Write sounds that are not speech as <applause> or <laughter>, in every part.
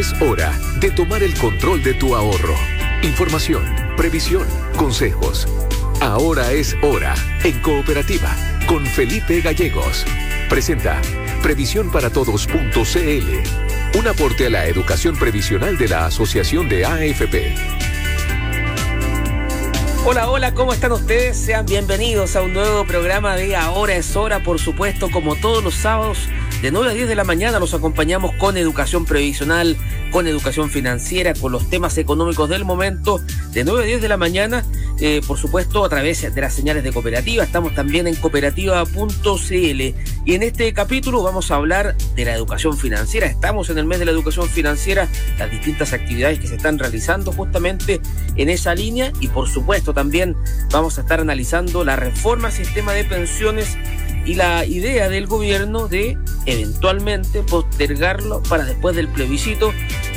es hora de tomar el control de tu ahorro. Información, previsión, consejos. Ahora es hora en Cooperativa con Felipe Gallegos. Presenta previsiónparatodos.cl, un aporte a la educación previsional de la Asociación de AFP. Hola, hola, ¿cómo están ustedes? Sean bienvenidos a un nuevo programa de Ahora es hora, por supuesto, como todos los sábados de 9 a 10 de la mañana los acompañamos con educación previsional, con educación financiera, con los temas económicos del momento. De 9 a 10 de la mañana, eh, por supuesto, a través de las señales de cooperativa. Estamos también en cooperativa.cl. Y en este capítulo vamos a hablar de la educación financiera. Estamos en el mes de la educación financiera, las distintas actividades que se están realizando justamente en esa línea. Y por supuesto, también vamos a estar analizando la reforma al sistema de pensiones y la idea del gobierno de eventualmente postergarlo para después del plebiscito,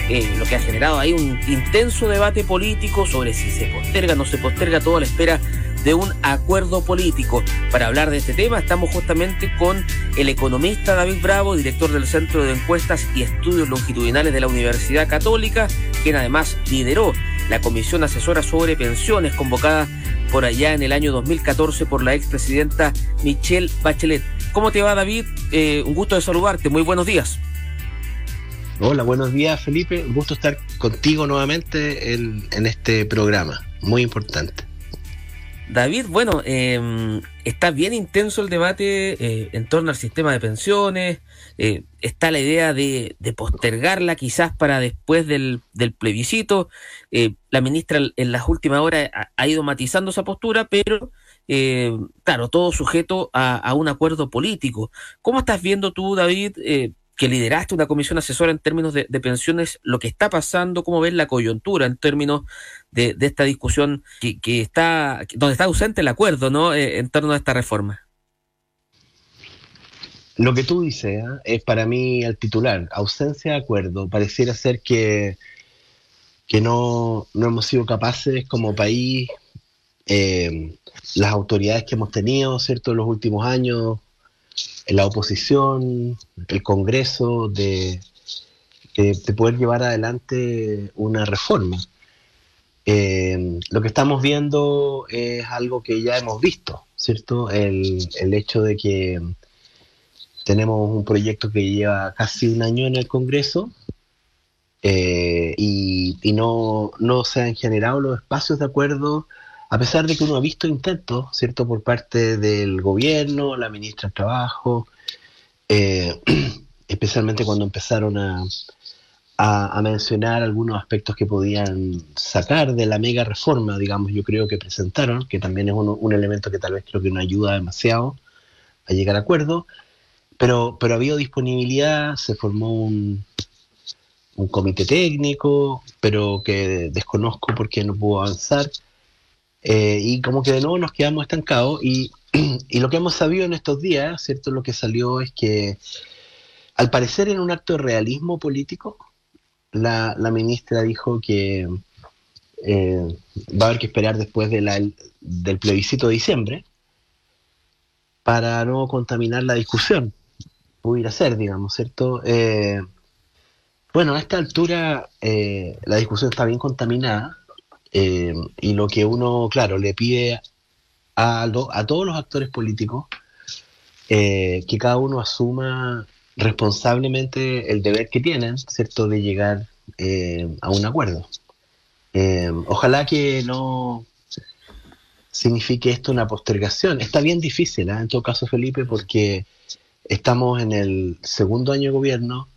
eh, lo que ha generado ahí un intenso debate político sobre si se posterga o no se posterga, todo a la espera de un acuerdo político. Para hablar de este tema estamos justamente con el economista David Bravo, director del Centro de Encuestas y Estudios Longitudinales de la Universidad Católica, quien además lideró la Comisión Asesora sobre Pensiones convocada por allá en el año 2014 por la expresidenta Michelle Bachelet. ¿Cómo te va David? Eh, un gusto de saludarte, muy buenos días. Hola, buenos días Felipe, un gusto estar contigo nuevamente en, este programa, muy importante. David, bueno, em, está bien intenso el debate eh, en torno al sistema de pensiones, eh, está la idea de, postergarla quizás para después del, plebiscito. Eh, la ministra en las últimas horas ha, ido matizando esa postura, pero claro, todo sujeto a, un acuerdo político. ¿Cómo estás viendo tú, David, que lideraste una comisión asesora en términos de, pensiones, lo que está pasando, cómo ves la coyuntura en términos de, esta discusión que, está, donde está ausente el acuerdo, ¿no? en torno a esta reforma. Lo que tú dices ¿eh? es para mí el titular, ausencia de acuerdo. Pareciera ser que, que no, hemos sido capaces como país, eh, las autoridades que hemos tenido, ¿cierto?, en los últimos años, la oposición, el Congreso, de, de poder llevar adelante una reforma. Eh, lo que estamos viendo es algo que ya hemos visto, ¿cierto? El, el hecho de que tenemos un proyecto que lleva casi un año en el Congreso eh, y, no, se han generado los espacios de acuerdo, a pesar de que uno ha visto intentos, ¿cierto?, por parte del gobierno, la ministra de Trabajo, eh, <clears throat> especialmente cuando empezaron a, mencionar algunos aspectos que podían sacar de la mega reforma, digamos, yo creo que presentaron, que también es un, elemento que tal vez creo que no ayuda demasiado a llegar a acuerdo. Pero, pero ha habido disponibilidad, se formó un, un comité técnico, pero que desconozco por qué no pudo avanzar. Eh, y como que de nuevo nos quedamos estancados. Y, <clears throat> y, lo que hemos sabido en estos días, ¿cierto? Lo que salió es que, al parecer, en un acto de realismo político, la, la ministra dijo que eh, va a haber que esperar después de la, del plebiscito de diciembre para no contaminar la discusión pudiera ser, digamos, ¿cierto? Eh, bueno, a esta altura eh, la discusión está bien contaminada eh, y lo que uno, claro, le pide a, a todos los actores políticos que cada uno asuma responsablemente el deber que tienen, ¿cierto?, de llegar a un acuerdo. ojalá que no signifique esto una postergación. Está bien difícil, en todo caso, Felipe, porque Estamos en el segundo año de gobierno.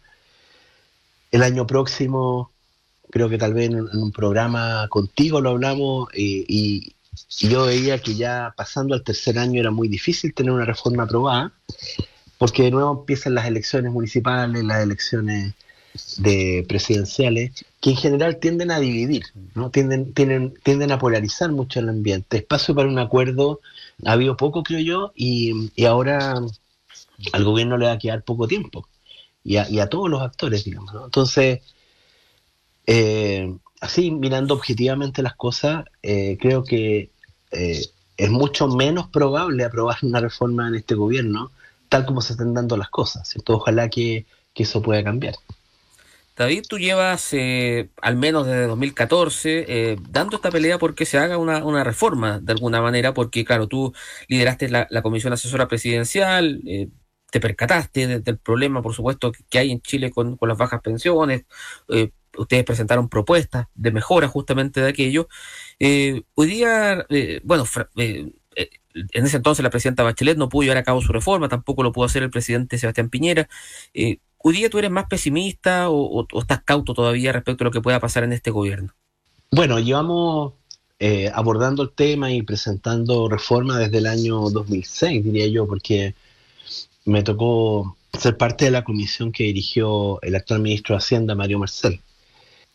El año próximo, creo que tal vez en, un programa contigo lo hablamos y, yo veía que ya pasando al tercer año era muy difícil tener una reforma aprobada, porque de nuevo empiezan las elecciones municipales, las elecciones de presidenciales, que en general tienden a dividir, ¿no? tienden, tienden, tienden a polarizar mucho el ambiente. Espacio para un acuerdo ha habido poco, creo yo, y, y ahora al gobierno le va a quedar poco tiempo y a, todos los actores, digamos. Entonces, eh, así mirando objetivamente las cosas, eh, creo que eh, es mucho menos probable aprobar una reforma en este gobierno tal como se están dando las cosas. Ojalá que, eso pueda cambiar. David, tú llevas al menos desde 2014 eh, dando esta pelea porque se haga una, una, reforma de alguna manera, porque claro, tú lideraste la, comisión asesora presidencial, te percataste del problema, por supuesto, que hay en Chile con, con las bajas pensiones, ustedes presentaron propuestas de mejora justamente de aquello. hoy día, bueno, en ese entonces la presidenta Bachelet no pudo llevar a cabo su reforma, tampoco lo pudo hacer el presidente Sebastián Piñera. Eh, ¿Hoy día tú eres más pesimista o, estás cauto todavía respecto a lo que pueda pasar en este gobierno? Bueno, llevamos eh, abordando el tema y presentando reforma desde el año 2006, diría yo, porque me tocó ser parte de la comisión que dirigió el actual ministro de Hacienda, Mario Marcel.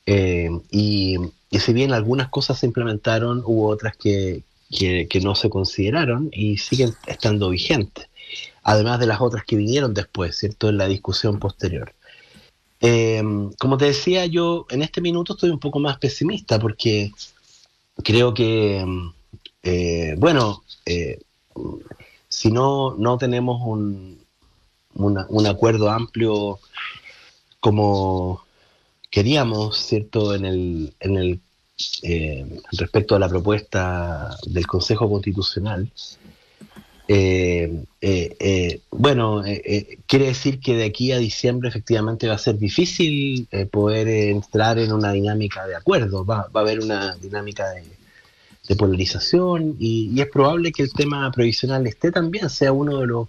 Eh, y, si bien algunas cosas se implementaron, hubo otras que, que, no se consideraron y siguen estando vigentes, además de las otras que vinieron después, ¿cierto?, en la discusión posterior. Eh, como te decía, yo en este minuto estoy un poco más pesimista porque creo que, eh, bueno, eh, si no, no tenemos un, un acuerdo amplio como queríamos, ¿cierto?, en el, en el eh, respecto a la propuesta del Consejo Constitucional, eh, eh, bueno, quiere decir que de aquí a diciembre efectivamente va a ser difícil poder entrar en una dinámica de acuerdo, va, a haber una dinámica de, polarización y, es probable que el tema previsional esté también, sea uno de los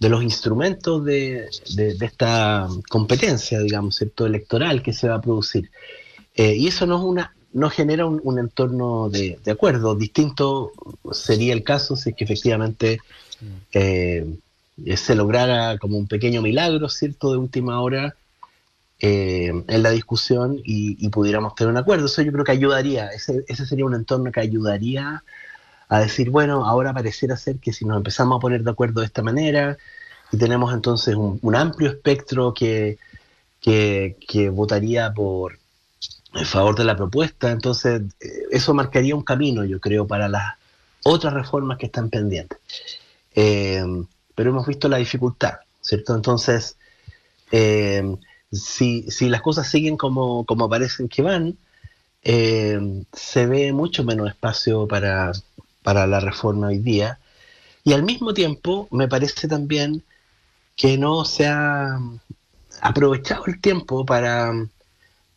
de los instrumentos de, de, esta competencia, digamos, ¿cierto? electoral que se va a producir. y eso no es una no genera un, entorno de, acuerdo. Distinto sería el caso si es que efectivamente eh, se lograra como un pequeño milagro, ¿cierto?, de última hora eh, en la discusión y, pudiéramos tener un acuerdo. Eso yo creo que ayudaría, ese, ese sería un entorno que ayudaría a decir, bueno, ahora pareciera ser que si nos empezamos a poner de acuerdo de esta manera y tenemos entonces un, amplio espectro que, que, votaría por, en favor de la propuesta. Entonces, eh, eso marcaría un camino, yo creo, para las otras reformas que están pendientes. Eh, pero hemos visto la dificultad, ¿cierto? Entonces, eh, si, las cosas siguen como, como parecen que van, se ve mucho menos espacio para, para la reforma hoy día. Y al mismo tiempo, me parece también que no se ha aprovechado el tiempo para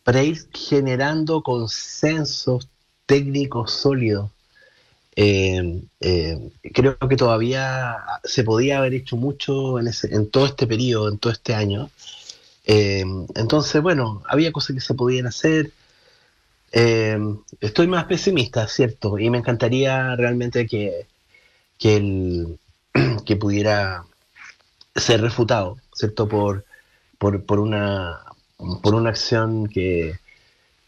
para ir generando consensos técnicos sólidos. Eh, eh, creo que todavía se podía haber hecho mucho en, ese, en todo este periodo, en todo este año. Eh, entonces, bueno, había cosas que se podían hacer. Estoy más pesimista, ¿cierto? Y me encantaría realmente que, que, el, <clears throat> que pudiera ser refutado, ¿cierto? Por, por, por, una, por una acción que,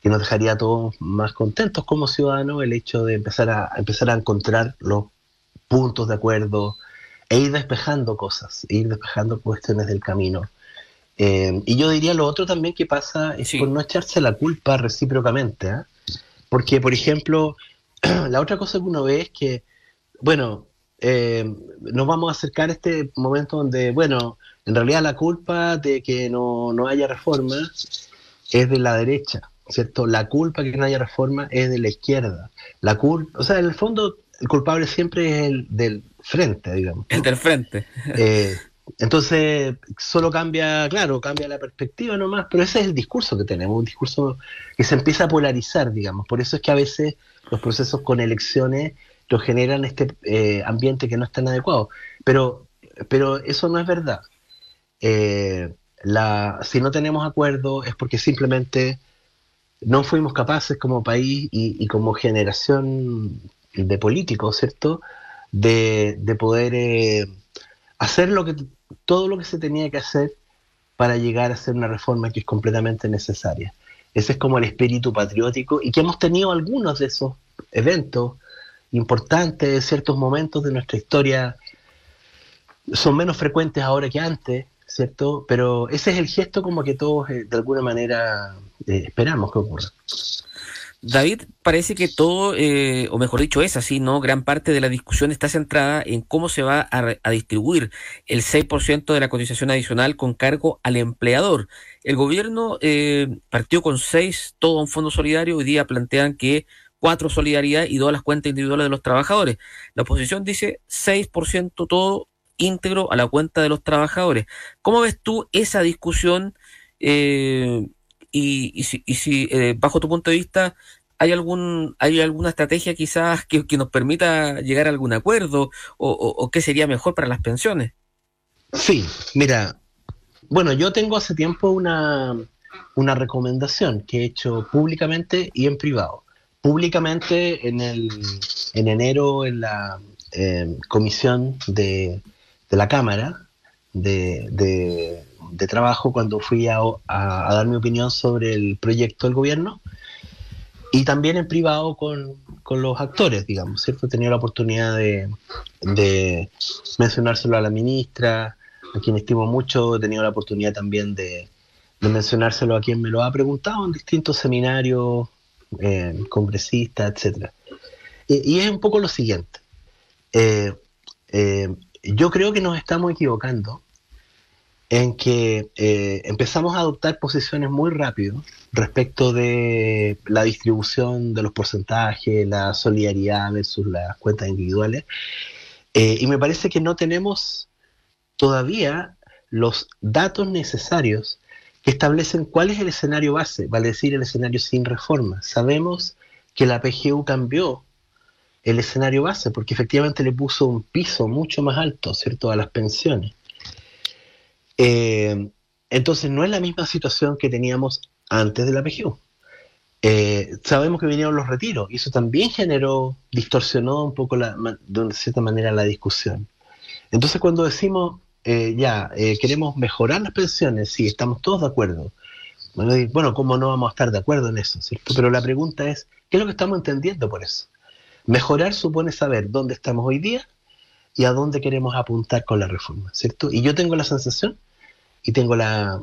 nos dejaría a todos más contentos como ciudadanos el hecho de empezar a, empezar a encontrar los puntos de acuerdo e ir despejando cosas, e ir despejando cuestiones del camino. Eh, y yo diría lo otro también que pasa es por no echarse la culpa recíprocamente. ¿ah? Porque, por ejemplo, <clears throat> la otra cosa que uno ve es que, bueno, eh, nos vamos a acercar a este momento donde, bueno, en realidad la culpa de que no, haya reforma es de la derecha, ¿cierto? La culpa de que no haya reforma es de la izquierda. La culpa, o sea, en el fondo el culpable siempre es el del frente, digamos. El del frente. Eh, <laughs> entonces, solo cambia, claro, cambia la perspectiva nomás, pero ese es el discurso que tenemos, un discurso que se empieza a polarizar, digamos. Por eso es que a veces los procesos con elecciones lo generan este eh, ambiente que no es tan adecuado. Pero, pero eso no es verdad. Eh, la, si no tenemos acuerdo es porque simplemente no fuimos capaces como país y, como generación de políticos, ¿cierto?, de, poder eh, hacer lo que, todo lo que se tenía que hacer para llegar a hacer una reforma que es completamente necesaria. Ese es como el espíritu patriótico y que hemos tenido algunos de esos eventos importantes, ciertos momentos de nuestra historia son menos frecuentes ahora que antes, ¿cierto? Pero ese es el gesto como que todos eh, de alguna manera eh, esperamos que ocurra. David, parece que todo, eh, o mejor dicho, es así, ¿no? Gran parte de la discusión está centrada en cómo se va a, distribuir el 6% de la cotización adicional con cargo al empleador. El gobierno eh, partió con 6, todo un fondo solidario, hoy día plantean que cuatro solidaridad y dos las cuentas individuales de los trabajadores. La oposición dice 6% todo íntegro a la cuenta de los trabajadores. ¿Cómo ves tú esa discusión? Eh, y, si, y si eh, bajo tu punto de vista hay algún hay alguna estrategia quizás que, nos permita llegar a algún acuerdo o, o, qué sería mejor para las pensiones. Sí, mira, bueno, yo tengo hace tiempo una, una recomendación que he hecho públicamente y en privado. Públicamente en, el, en enero en la eh, comisión de, de la Cámara de, de, trabajo cuando fui a, a, dar mi opinión sobre el proyecto del gobierno y también en privado con, con los actores, digamos, ¿cierto? He tenido la oportunidad de, mencionárselo a la ministra, a quien estimo mucho, he tenido la oportunidad también de, mencionárselo a quien me lo ha preguntado en distintos seminarios, eh, congresistas, etc. Y, y, es un poco lo siguiente. Eh, eh, yo creo que nos estamos equivocando en que eh, empezamos a adoptar posiciones muy rápido respecto de la distribución de los porcentajes, la solidaridad versus las cuentas individuales. Eh, y me parece que no tenemos todavía los datos necesarios que establecen cuál es el escenario base, vale decir, el escenario sin reforma. Sabemos que la PGU cambió el escenario base, porque efectivamente le puso un piso mucho más alto, ¿cierto?, a las pensiones. Eh, entonces no es la misma situación que teníamos antes de la PGU. Eh, sabemos que vinieron los retiros y eso también generó, distorsionó un poco la, de cierta manera la discusión. Entonces cuando decimos, eh, ya, queremos mejorar las pensiones, sí, estamos todos de acuerdo. Bueno, ¿cómo no vamos a estar de acuerdo en eso? ¿cierto? Pero la pregunta es, ¿qué es lo que estamos entendiendo por eso? Mejorar supone saber dónde estamos hoy día y a dónde queremos apuntar con la reforma, ¿cierto? Y yo tengo la sensación y tengo la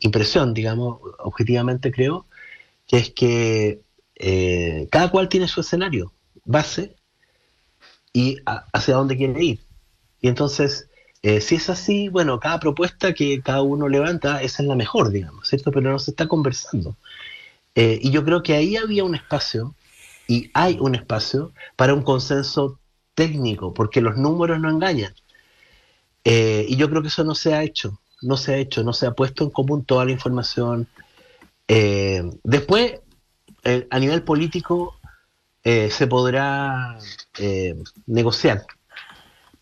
impresión, digamos, objetivamente creo, que es que eh, cada cual tiene su escenario base y hacia dónde quiere ir. Y entonces, eh, si es así, bueno, cada propuesta que cada uno levanta, esa es la mejor, digamos, ¿cierto? Pero no se está conversando. Eh, y yo creo que ahí había un espacio, y hay un espacio, para un consenso técnico, porque los números no engañan. y yo creo que eso no se ha hecho no se ha hecho, no se ha puesto en común toda la información. Eh, después, eh, a nivel político, eh, se podrá negociar,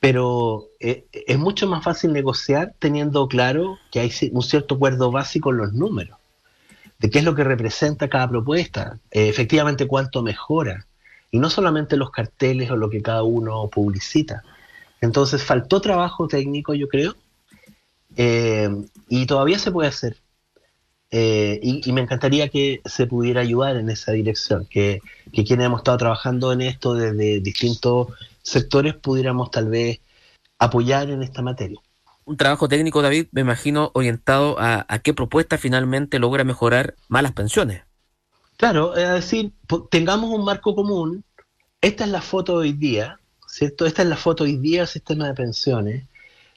pero es mucho más fácil negociar teniendo claro que hay un cierto acuerdo básico en los números, de qué es lo que representa cada propuesta, efectivamente cuánto mejora, y no solamente los carteles o lo que cada uno publicita. Entonces faltó trabajo técnico, yo creo, eh, y todavía se puede hacer. Eh, y, me encantaría que se pudiera ayudar en esa dirección, que, quienes hemos estado trabajando en esto desde distintos sectores pudiéramos tal vez apoyar en esta materia. Un trabajo técnico, David, me imagino, orientado a, a qué propuesta finalmente logra mejorar malas pensiones. Claro, es decir, tengamos un marco común. Esta es la foto de hoy día, ¿cierto? Esta es la foto hoy día del sistema de pensiones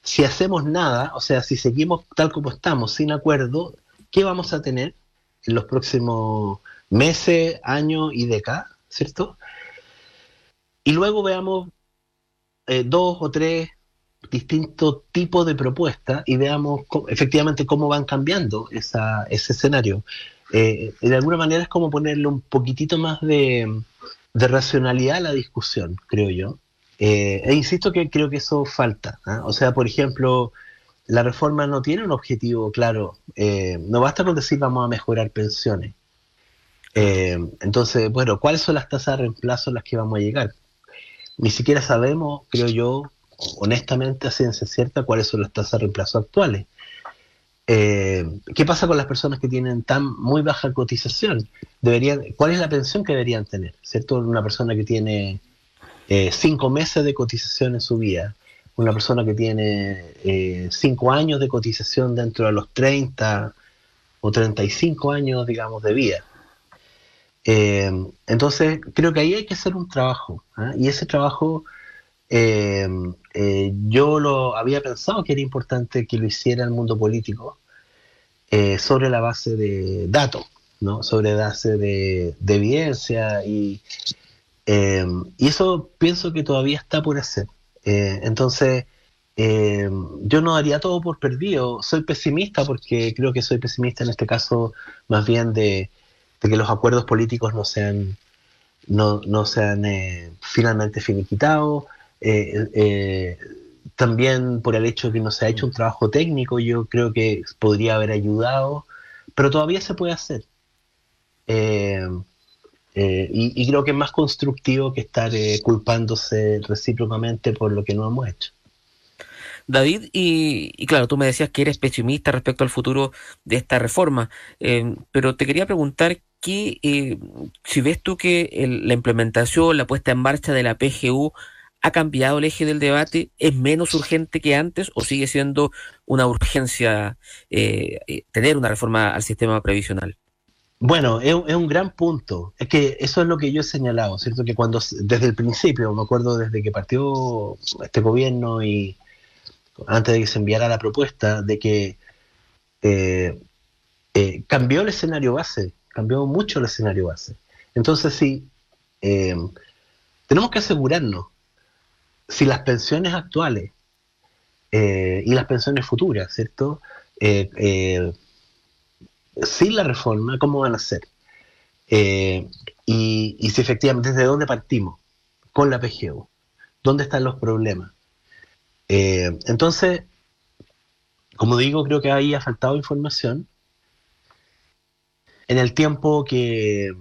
si hacemos nada, o sea, si seguimos tal como estamos, sin acuerdo, ¿qué vamos a tener en los próximos meses, años y décadas, ¿cierto? Y luego veamos eh, dos o tres distintos tipos de propuestas y veamos efectivamente cómo van cambiando esa, ese escenario. Eh, de alguna manera es como ponerle un poquitito más de, de racionalidad a la discusión, creo yo. Eh, e insisto que creo que eso falta. ¿ah? O sea, por ejemplo, la reforma no tiene un objetivo claro. Eh, no basta con decir vamos a mejorar pensiones. Eh, entonces, bueno, ¿cuáles son las tasas de reemplazo a las que vamos a llegar? Ni siquiera sabemos, creo yo, honestamente, a ciencia cierta, cuáles son las tasas de reemplazo actuales. ¿Qué pasa con las personas que tienen tan muy baja cotización? Deberían, ¿Cuál es la pensión que deberían tener? ¿Cierto? Una persona que tiene eh, cinco meses de cotización en su vida. Una persona que tiene eh, cinco años de cotización dentro de los 30 o 35 años, digamos, de vida. Eh, entonces, creo que ahí hay que hacer un trabajo. ¿ah? Y ese trabajo yo lo había pensado que era importante que lo hiciera el mundo político sobre la base de datos, ¿no? sobre base de, evidencia y, y eso pienso que todavía está por hacer. entonces, yo no daría todo por perdido. Soy pesimista porque creo que soy pesimista en este caso más bien de, que los acuerdos políticos no sean, no, no sean eh, finalmente finiquitados. Eh, eh, también por el hecho de que no se ha hecho un trabajo técnico, yo creo que podría haber ayudado, pero todavía se puede hacer. Y, y, creo que es más constructivo que estar culpándose recíprocamente por lo que no hemos hecho. David, y, claro, tú me decías que eres pesimista respecto al futuro de esta reforma, pero te quería preguntar que eh, si ves tú que la implementación, la puesta en marcha de la PGU ha cambiado el eje del debate, es menos urgente que antes o sigue siendo una urgencia eh, eh, tener una reforma al sistema previsional? Bueno, es, un gran punto. Es que eso es lo que yo he señalado, ¿cierto? Que cuando desde el principio, me acuerdo desde que partió este gobierno y antes de que se enviara la propuesta, de que cambió el escenario base cambió mucho el escenario base. Entonces, sí, eh, tenemos que asegurarnos si las pensiones actuales eh, y las pensiones futuras, ¿cierto? Eh, sin la reforma, ¿cómo van a ser? Y, y, si efectivamente, ¿desde dónde partimos con la PGU? ¿Dónde están los problemas? entonces, como digo, creo que ahí ha faltado información en el tiempo que,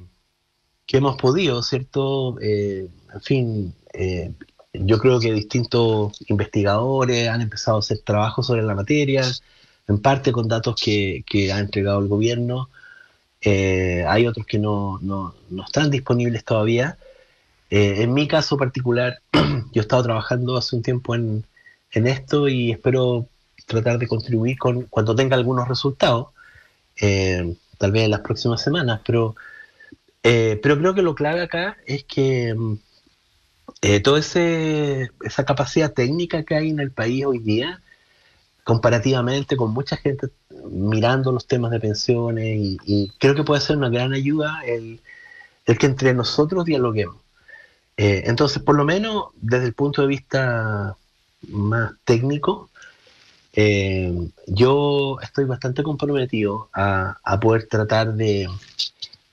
que hemos podido, ¿cierto? Eh, en fin, eh, yo creo que distintos investigadores han empezado a hacer trabajos sobre la materia, en parte con datos que, ha entregado el gobierno. Eh, hay otros que no, no, no, están disponibles todavía. en mi caso particular, <clears throat> yo he estado trabajando hace un tiempo en, en esto y espero tratar de contribuir con cuando tenga algunos resultados tal vez en las próximas semanas, pero, eh, pero creo que lo clave acá es que eh, toda esa capacidad técnica que hay en el país hoy día, comparativamente con mucha gente mirando los temas de pensiones, y, creo que puede ser una gran ayuda el, que entre nosotros dialoguemos. Eh, entonces, por lo menos desde el punto de vista más técnico, eh, yo estoy bastante comprometido a, poder tratar de,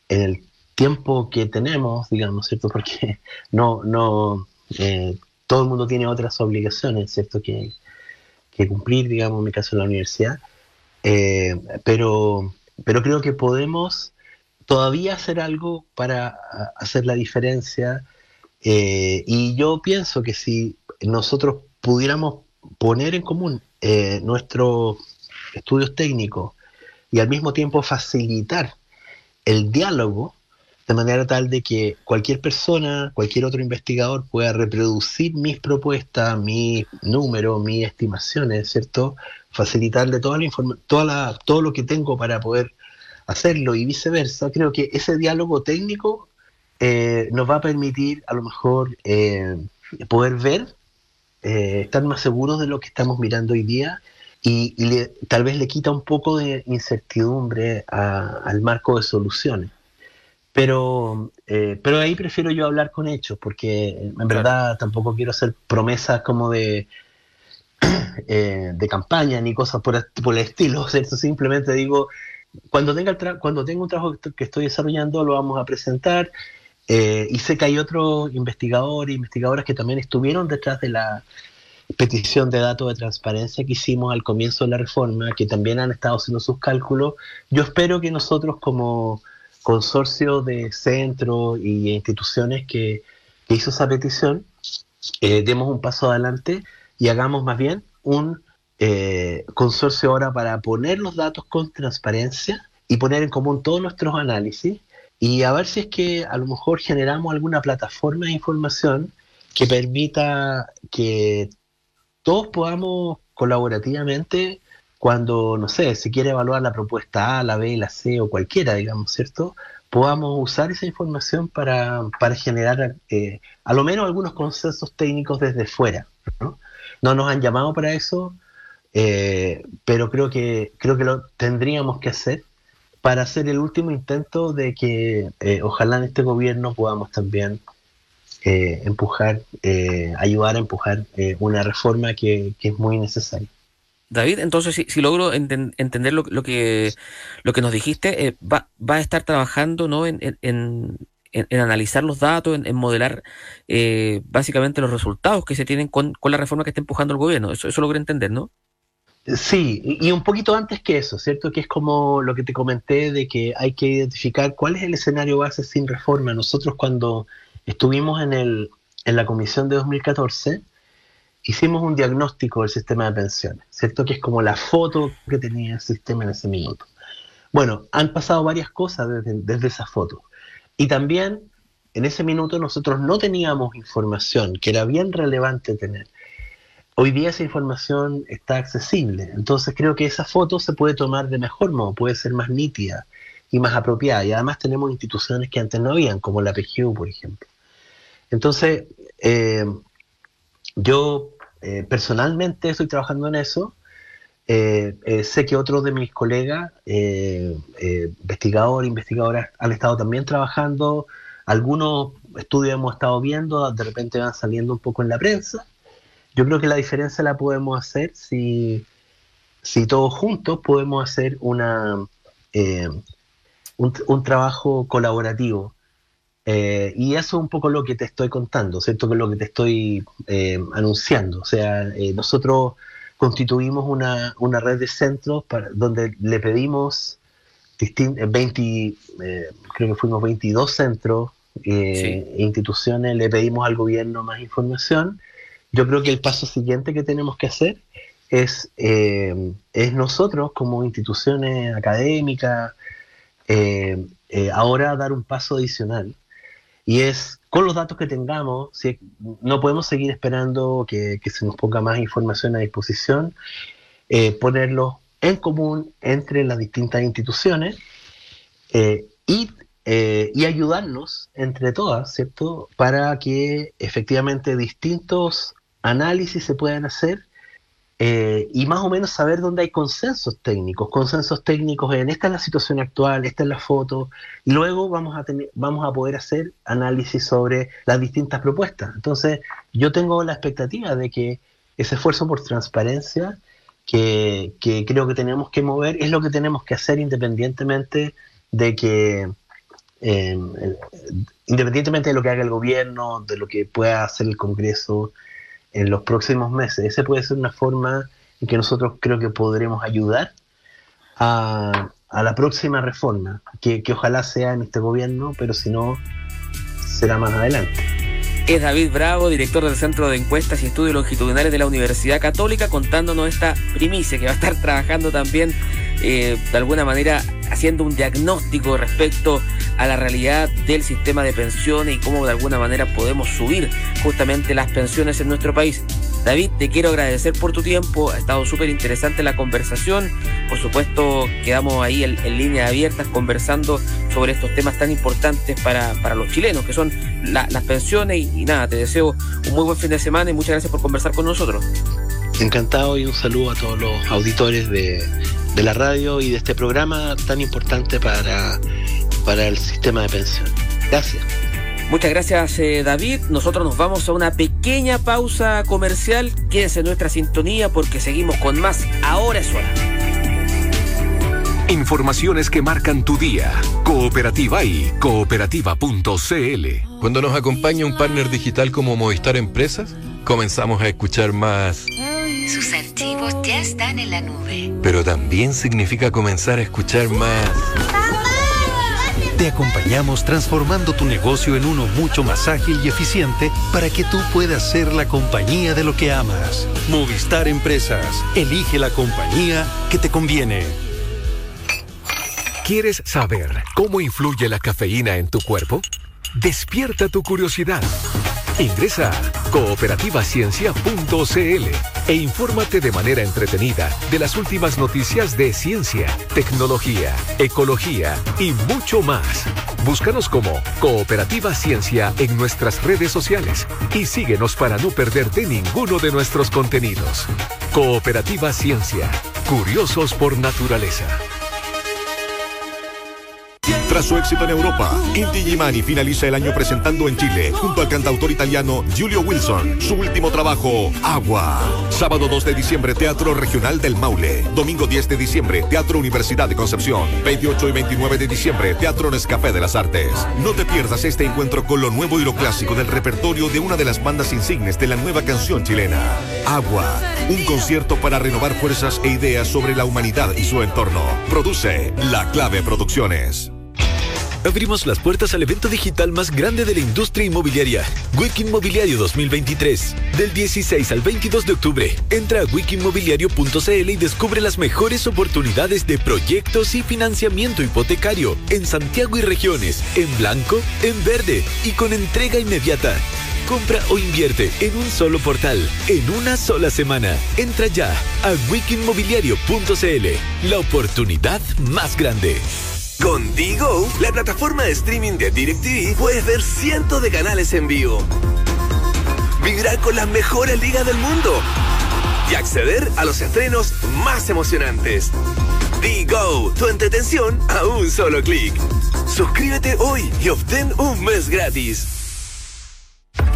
en el tiempo que tenemos, digamos, ¿cierto? <laughs> Porque no, no, eh, todo el mundo tiene otras obligaciones, ¿cierto? Que, cumplir, digamos, en mi caso en la universidad. Eh, pero, pero creo que podemos todavía hacer algo para hacer la diferencia. y yo pienso que si nosotros pudiéramos poner en común eh, nuestros estudios técnicos y al mismo tiempo facilitar el diálogo de manera tal de que cualquier persona, cualquier otro investigador pueda reproducir mis propuestas, mis números, mis estimaciones, ¿cierto? Facilitarle toda la toda la, todo lo que tengo para poder hacerlo y viceversa. Creo que ese diálogo técnico eh, nos va a permitir a lo mejor eh, poder ver eh, estar más seguros de lo que estamos mirando hoy día y, tal vez le quita un poco de incertidumbre al marco de soluciones. Pero, eh, pero ahí prefiero yo hablar con hechos, porque en verdad tampoco quiero hacer promesas como de, <clears throat> eh, de campaña ni cosas por, por el estilo. <laughs> Simplemente digo, cuando tenga, cuando tenga un trabajo que estoy desarrollando, lo vamos a presentar eh, y sé que hay otros investigadores e investigadoras que también estuvieron detrás de la petición de datos de transparencia que hicimos al comienzo de la reforma, que también han estado haciendo sus cálculos. Yo espero que nosotros como consorcio de centros y instituciones que, hizo esa petición, eh, demos un paso adelante y hagamos más bien un eh, consorcio ahora para poner los datos con transparencia y poner en común todos nuestros análisis y a ver si es que a lo mejor generamos alguna plataforma de información que permita que todos podamos colaborativamente cuando, no sé, se quiere evaluar la propuesta A, la B, la C o cualquiera, digamos, ¿cierto? Podamos usar esa información para, para generar eh, a lo menos algunos consensos técnicos desde fuera. ¿no? no nos han llamado para eso, eh, pero creo que, creo que lo tendríamos que hacer para hacer el último intento de que eh, ojalá en este gobierno podamos también empujar, ayudar a empujar una reforma que, que es muy necesaria. David, entonces si, logro entender lo, que, lo que nos dijiste, eh, va, a estar trabajando ¿no? en, en, en analizar los datos, en, modelar eh, básicamente los resultados que se tienen con, con, la reforma que está empujando el gobierno. Eso, eso logré entender, ¿no? Sí, y un poquito antes que eso, ¿cierto? Que es como lo que te comenté de que hay que identificar cuál es el escenario base sin reforma. Nosotros cuando estuvimos en, el, en la comisión de 2014, hicimos un diagnóstico del sistema de pensiones, ¿cierto? Que es como la foto que tenía el sistema en ese minuto. Bueno, han pasado varias cosas desde, esa foto. Y también en ese minuto nosotros no teníamos información que era bien relevante tener. Hoy día esa información está accesible, entonces creo que esa foto se puede tomar de mejor modo, puede ser más nítida y más apropiada. Y además tenemos instituciones que antes no habían, como la PGU, por ejemplo. Entonces, eh, yo eh, personalmente estoy trabajando en eso. Eh, eh, sé que otros de mis colegas, investigadores, investigadoras, han estado también trabajando. Algunos estudios hemos estado viendo, de repente van saliendo un poco en la prensa. Yo creo que la diferencia la podemos hacer si, si todos juntos podemos hacer una, un, un trabajo colaborativo eh, y eso es un poco lo que te estoy contando, ¿cierto? Que es lo que te estoy eh, anunciando. O sea, eh, nosotros constituimos una, una, red de centros para, donde le pedimos 20, creo que fuimos 22 centros e instituciones, le pedimos al gobierno más información. Yo creo que el paso siguiente que tenemos que hacer es, es nosotros como instituciones académicas, ahora dar un paso adicional y es con los datos que tengamos, no podemos seguir esperando que, se nos ponga más información a disposición, eh, ponerlo en común entre las distintas instituciones eh, y, eh, y ayudarnos entre todas, ¿cierto? Para que efectivamente distintos análisis se puedan hacer eh, y más o menos saber dónde hay consensos técnicos, consensos técnicos en esta es la situación actual, esta es la foto, y luego vamos a, tener, vamos a poder hacer análisis sobre las distintas propuestas. Entonces, yo tengo la expectativa de que ese esfuerzo por transparencia que, creo que tenemos que mover es lo que tenemos que hacer independientemente de que, eh, independientemente de lo que haga el gobierno, de lo que pueda hacer el Congreso, en los próximos meses. Esa puede ser una forma en que nosotros creo que podremos ayudar a, la próxima reforma, que, que ojalá sea en este gobierno, pero si no, será más adelante. Es David Bravo, director del Centro de Encuestas y Estudios Longitudinales de la Universidad Católica, contándonos esta primicia que va a estar <laughs> trabajando también eh, de alguna manera haciendo un diagnóstico respecto a la realidad del sistema de pensiones y cómo de alguna manera podemos subir justamente las pensiones en nuestro país. David, te quiero agradecer por tu tiempo, ha estado súper interesante la conversación, por supuesto quedamos ahí en, líneas abiertas conversando sobre estos temas tan importantes para, para los chilenos, que son las pensiones y, nada, te deseo un muy buen fin de semana y muchas gracias por conversar con nosotros. Encantado y un saludo a todos los auditores de, de la radio y de este programa tan importante para, para el sistema de pensión. Gracias. Muchas gracias eh, David. Nosotros nos vamos a una pequeña pausa comercial. Quédense en nuestra sintonía porque seguimos con más. Ahora es hora. Informaciones que marcan tu día. Cooperativa y cooperativa.cl. Cuando nos acompaña un partner digital como Movistar Empresas, comenzamos a escuchar más. Sus archivos ya están en la nube. Pero también significa comenzar a escuchar más. Te acompañamos transformando tu negocio en uno mucho más ágil y eficiente para que tú puedas ser la compañía de lo que amas. Movistar Empresas. Elige la compañía que te conviene. ¿Quieres saber cómo influye la cafeína en tu cuerpo? Despierta tu curiosidad. Ingresa cooperativaciencia.cl e infórmate de manera entretenida de las últimas noticias de ciencia, tecnología, ecología y mucho más. Búscanos como Cooperativa Ciencia en nuestras redes sociales y síguenos para no perderte ninguno de nuestros contenidos. Cooperativa Ciencia, curiosos por naturaleza. Tras su éxito en Europa, Inti Gimani finaliza el año presentando en Chile, junto al cantautor italiano Giulio Wilson, su último trabajo, Agua. Sábado 2 de diciembre, Teatro Regional del Maule. Domingo 10 de diciembre, Teatro Universidad de Concepción. 28 y 29 de diciembre, Teatro Nescafé de las Artes. No te pierdas este encuentro con lo nuevo y lo clásico del repertorio de una de las bandas insignes de la nueva canción chilena, Agua. Un concierto para renovar fuerzas e ideas sobre la humanidad y su entorno. Produce La Clave Producciones. Abrimos las puertas al evento digital más grande de la industria inmobiliaria, Wiki Inmobiliario 2023. Del 16 al 22 de octubre, entra a wikimobiliario.cl y descubre las mejores oportunidades de proyectos y financiamiento hipotecario en Santiago y regiones, en blanco, en verde y con entrega inmediata. Compra o invierte en un solo portal, en una sola semana. Entra ya a wikimobiliario.cl. La oportunidad más grande. Con Digo, la plataforma de streaming de DirecTV, puedes ver cientos de canales en vivo. Vibrar con las mejores ligas del mundo. Y acceder a los estrenos más emocionantes. Digo, tu entretención a un solo clic. Suscríbete hoy y obtén un mes gratis.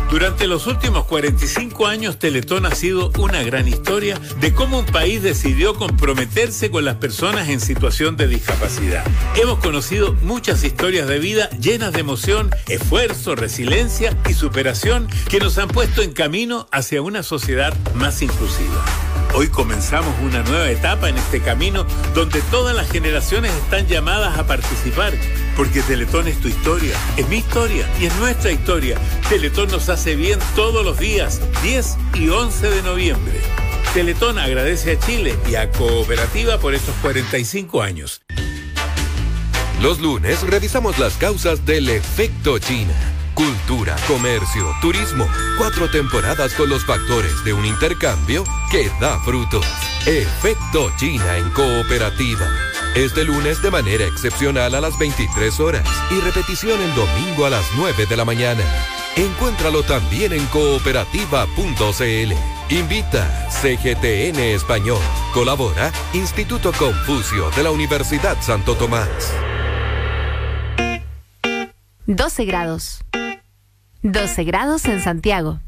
Durante los últimos 45 años, Teletón ha sido una gran historia de cómo un país decidió comprometerse con las personas en situación de discapacidad. Hemos conocido muchas historias de vida llenas de emoción, esfuerzo, resiliencia y superación que nos han puesto en camino hacia una sociedad más inclusiva. Hoy comenzamos una nueva etapa en este camino donde todas las generaciones están llamadas a participar, porque Teletón es tu historia, es mi historia y es nuestra historia. Teletón nos hace bien todos los días, 10 y 11 de noviembre. Teletón agradece a Chile y a Cooperativa por estos 45 años. Los lunes revisamos las causas del efecto China cultura, comercio, turismo. Cuatro temporadas con los factores de un intercambio que da frutos. Efecto China en cooperativa. Este lunes de manera excepcional a las 23 horas y repetición el domingo a las 9 de la mañana. Encuéntralo también en cooperativa.cl. Invita CGTN Español. Colabora Instituto Confucio de la Universidad Santo Tomás. 12 grados. 12 grados en Santiago.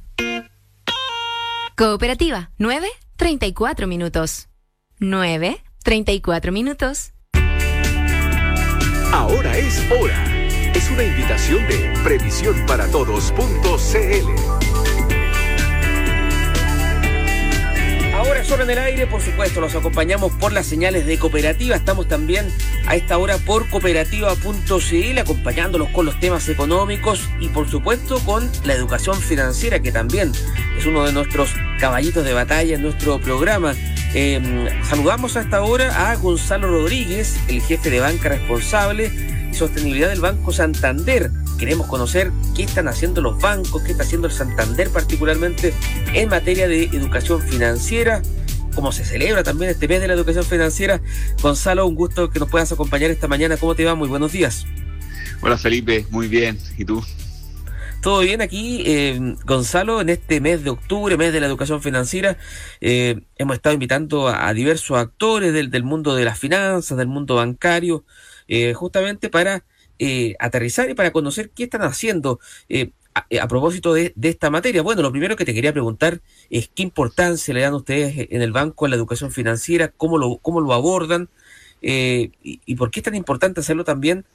Cooperativa, 9, 34 minutos. 9, 34 minutos. Ahora es hora. Es una invitación de previsiónparatodos.cl. Ahora solo en el aire, por supuesto, los acompañamos por las señales de cooperativa. Estamos también a esta hora por cooperativa.cl, acompañándolos con los temas económicos y por supuesto con la educación financiera, que también es uno de nuestros caballitos de batalla en nuestro programa. Em, saludamos a esta hora a Gonzalo Rodríguez, el jefe de banca responsable y sostenibilidad del Banco Santander Queremos conocer qué están haciendo los bancos, qué está haciendo el Santander particularmente en materia de educación financiera, cómo se celebra también este mes de la educación financiera. Gonzalo, un gusto que nos puedas acompañar esta mañana. ¿Cómo te va? Muy buenos días. Hola Felipe, muy bien. ¿Y tú? Todo bien aquí, eh, Gonzalo, en este mes de octubre, mes de la educación financiera, eh, hemos estado invitando a, diversos actores del, mundo de las finanzas, del mundo bancario, eh, justamente para eh, aterrizar y para conocer qué están haciendo eh, a, propósito de, esta materia. Bueno, lo primero que te quería preguntar es qué importancia le dan ustedes en el banco a la educación financiera, cómo lo, cómo lo abordan eh, y, por qué es tan importante hacerlo también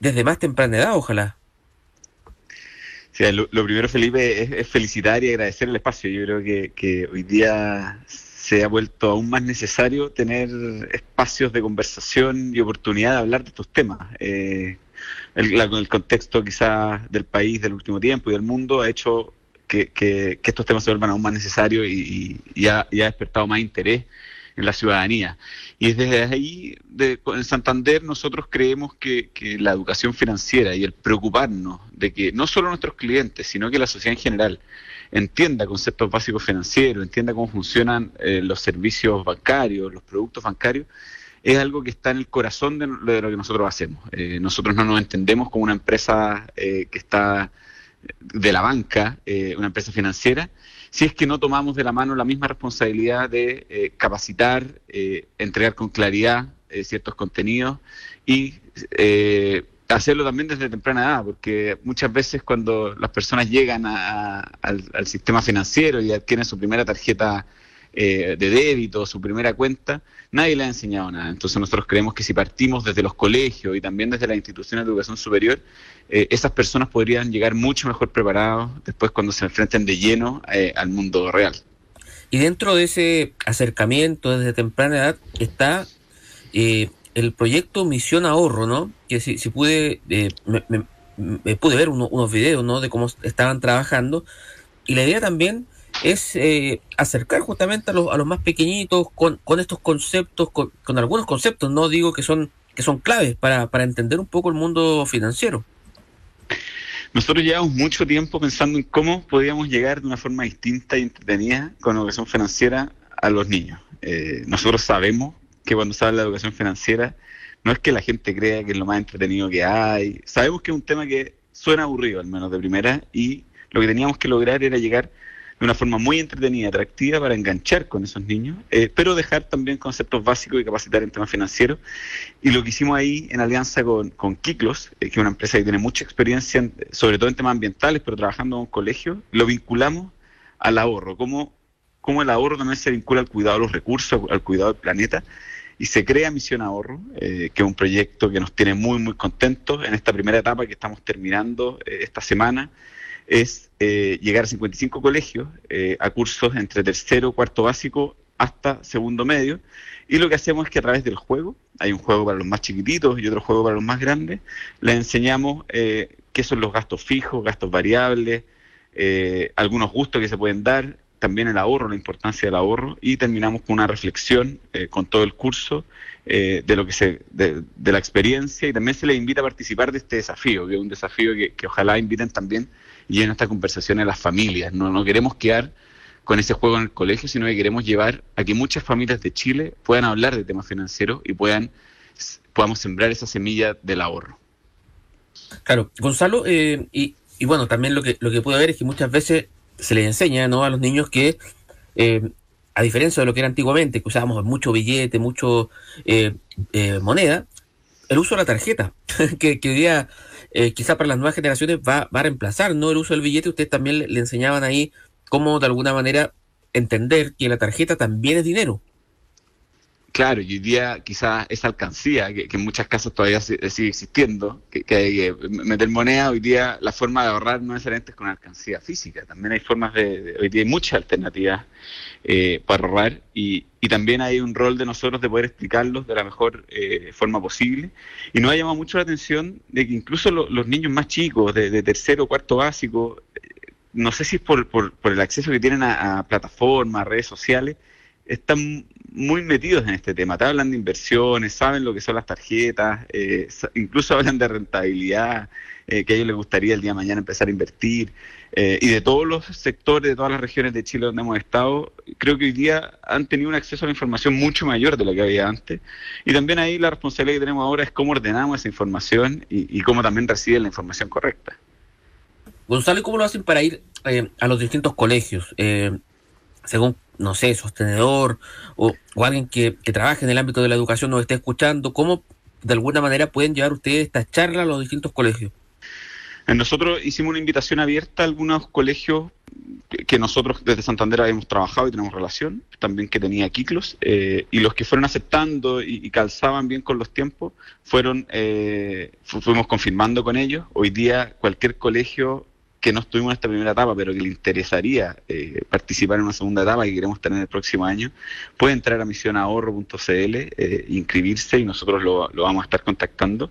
desde más temprana edad, ojalá. Sí, lo, primero, Felipe, es, felicitar y agradecer el espacio. Yo creo que, que hoy día se ha vuelto aún más necesario tener espacios de conversación y oportunidad de hablar de estos temas. Eh, el, contexto quizás del país del último tiempo y del mundo ha hecho que, estos temas se vuelvan aún más necesarios y, ha, despertado más interés en la ciudadanía. Y desde ahí, de, en Santander, nosotros creemos que, que, la educación financiera y el preocuparnos de que no solo nuestros clientes, sino que la sociedad en general entienda conceptos básicos financieros, entienda cómo funcionan eh, los servicios bancarios, los productos bancarios, es algo que está en el corazón de, lo que nosotros hacemos. Eh, nosotros no nos entendemos como una empresa eh, que está de la banca, una empresa financiera, si es que no tomamos de la mano la misma responsabilidad de capacitar, entregar con claridad ciertos contenidos y hacerlo también desde temprana edad, porque muchas veces cuando las personas llegan al, sistema financiero y adquieren su primera tarjeta eh, de débito, su primera cuenta, nadie le ha enseñado nada. Entonces nosotros creemos que si partimos desde los colegios y también desde las instituciones de educación superior, eh, esas personas podrían llegar mucho mejor preparados después cuando se enfrenten de lleno eh, al mundo real. Y dentro de ese acercamiento desde temprana edad está el proyecto Misión Ahorro, ¿no? Que si, si pude, eh, me, pude ver unos videos, ¿no? De cómo estaban trabajando. Y la idea también es eh, acercar justamente a los, a los más pequeñitos con, con estos conceptos, con, algunos conceptos, no digo que son, que son claves para, para entender un poco el mundo financiero. Nosotros llevamos mucho tiempo pensando en cómo podíamos llegar de una forma distinta y entretenida con educación financiera a los niños. Eh, nosotros sabemos que cuando se habla de educación financiera, no es que la gente crea que es lo más entretenido que hay. Sabemos que es un tema que suena aburrido, al menos de primera, y lo que teníamos que lograr era llegar de una forma muy entretenida, atractiva para enganchar con esos niños, eh, pero dejar también conceptos básicos y capacitar en temas financieros. Y lo que hicimos ahí en alianza con, con Kiklos, eh, que es una empresa que tiene mucha experiencia, sobre todo en temas ambientales, pero trabajando en colegios, lo vinculamos al ahorro, cómo, cómo el ahorro también se vincula al cuidado de los recursos, al cuidado del planeta y se crea Misión Ahorro, eh, que es un proyecto que nos tiene muy, muy contentos en esta primera etapa que estamos terminando esta semana. Es eh, llegar a 55 colegios a cursos entre tercero, cuarto básico hasta segundo medio. Y lo que hacemos es que a través del juego, hay un juego para los más chiquititos y otro juego para los más grandes, les enseñamos qué son los gastos fijos, gastos variables, algunos gustos que se pueden dar, también el ahorro, la importancia del ahorro y terminamos con una reflexión eh, con todo el curso eh, de lo que se de, la experiencia y también se les invita a participar de este desafío, que es un desafío que, ojalá inviten también y en esta conversación a las familias. No, no queremos quedar con ese juego en el colegio, sino que queremos llevar a que muchas familias de Chile puedan hablar de temas financieros y puedan podamos sembrar esa semilla del ahorro. Claro, Gonzalo, eh, y, y bueno, también lo que, lo que puedo ver es que muchas veces se les enseña ¿no? a los niños que, eh, a diferencia de lo que era antiguamente, que usábamos mucho billete, mucho eh, eh, moneda, el uso de la tarjeta, <laughs> que, que hoy día quizá para las nuevas generaciones va, va, a reemplazar ¿no? el uso del billete. Ustedes también le, le enseñaban ahí cómo de alguna manera entender que la tarjeta también es dinero. Claro, y hoy día quizás esa alcancía, que, en muchas casas todavía sigue existiendo, que, hay que meter moneda, hoy día la forma de ahorrar no necesariamente es con alcancía física, también hay formas de, hoy día hay muchas alternativas eh, para ahorrar y, también hay un rol de nosotros de poder explicarlos de la mejor eh, forma posible. Y nos ha llamado mucho la atención de que incluso los niños más chicos, de, tercero o cuarto básico, eh, no sé si es por, por, el acceso que tienen a, a plataformas, redes sociales, están muy metidos en este tema. Te hablan de inversiones, saben lo que son las tarjetas, eh, incluso <laughs> hablan de rentabilidad, eh, que a ellos les gustaría el día de mañana empezar a invertir. Eh, y de todos los sectores, de todas las regiones de Chile donde hemos estado, creo que hoy día han tenido un acceso a la información mucho mayor de lo que había antes. Y también ahí la responsabilidad que tenemos ahora es cómo ordenamos esa información y, y cómo también reciben la información correcta. Gonzalo, ¿cómo lo hacen para ir a los distintos colegios? según no sé, sostenedor o, alguien que, trabaje en el ámbito de la educación nos esté escuchando, ¿cómo de alguna manera pueden llevar ustedes esta charla a los distintos colegios? Eh, nosotros hicimos una invitación abierta a algunos colegios que nosotros desde Santander habíamos trabajado y tenemos relación, también que tenía Kiklos, eh, y los que fueron aceptando y, calzaban bien con los tiempos, fueron, eh, fuimos confirmando con ellos. Hoy día cualquier colegio que no estuvimos en esta primera etapa, pero que le interesaría eh, participar en una segunda etapa que queremos tener el próximo año, puede entrar a misionahorro.cl, eh, inscribirse y nosotros lo, vamos a estar contactando.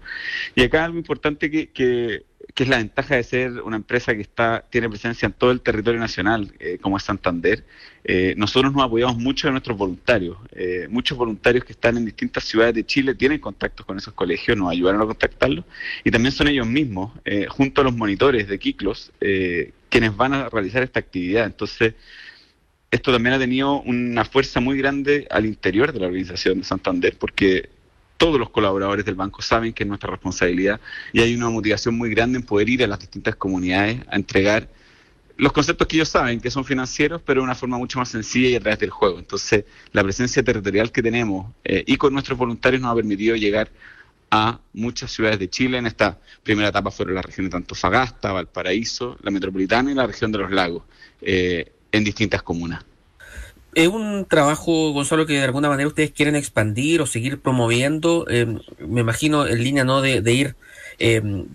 Y acá algo importante que, que es la ventaja de ser una empresa que está tiene presencia en todo el territorio nacional, eh, como es Santander, eh, nosotros nos apoyamos mucho de nuestros voluntarios. Eh, muchos voluntarios que están en distintas ciudades de Chile tienen contactos con esos colegios, nos ayudaron a contactarlos, y también son ellos mismos, junto a los monitores de Kiklos, quienes van a realizar esta actividad. Entonces, esto también ha tenido una fuerza muy grande al interior de la organización de Santander, porque todos los colaboradores del banco saben que es nuestra responsabilidad y hay una motivación muy grande en poder ir a las distintas comunidades a entregar los conceptos que ellos saben, que son financieros, pero de una forma mucho más sencilla y a través del juego. Entonces, la presencia territorial que tenemos eh, y con nuestros voluntarios nos ha permitido llegar a muchas ciudades de Chile. En esta primera etapa fueron las regiones de Antofagasta, Valparaíso, la metropolitana y la región de los lagos, eh, en distintas comunas. Es un trabajo, Gonzalo, que de alguna manera ustedes quieren expandir o seguir promoviendo, em, me imagino en línea no de, ir em,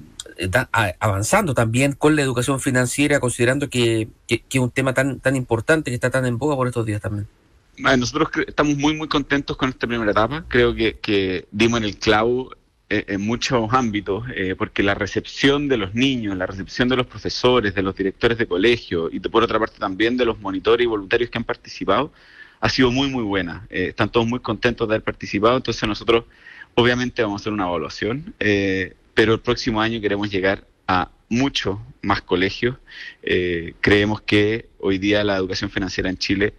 avanzando también con la educación financiera, considerando que, es un tema tan, tan importante que está tan en boga por estos días también. Nosotros estamos muy, muy contentos con esta primera etapa. Creo que, que dimos en el clavo eh, en muchos ámbitos, eh, porque la recepción de los niños, la recepción de los profesores, de los directores de colegio y por otra parte también de los monitores y voluntarios que han participado, ha sido muy, muy buena. Eh, están todos muy contentos de haber participado, entonces nosotros obviamente vamos a hacer una evaluación, pero el próximo año queremos llegar a muchos más colegios. creemos que hoy día la educación financiera en Chile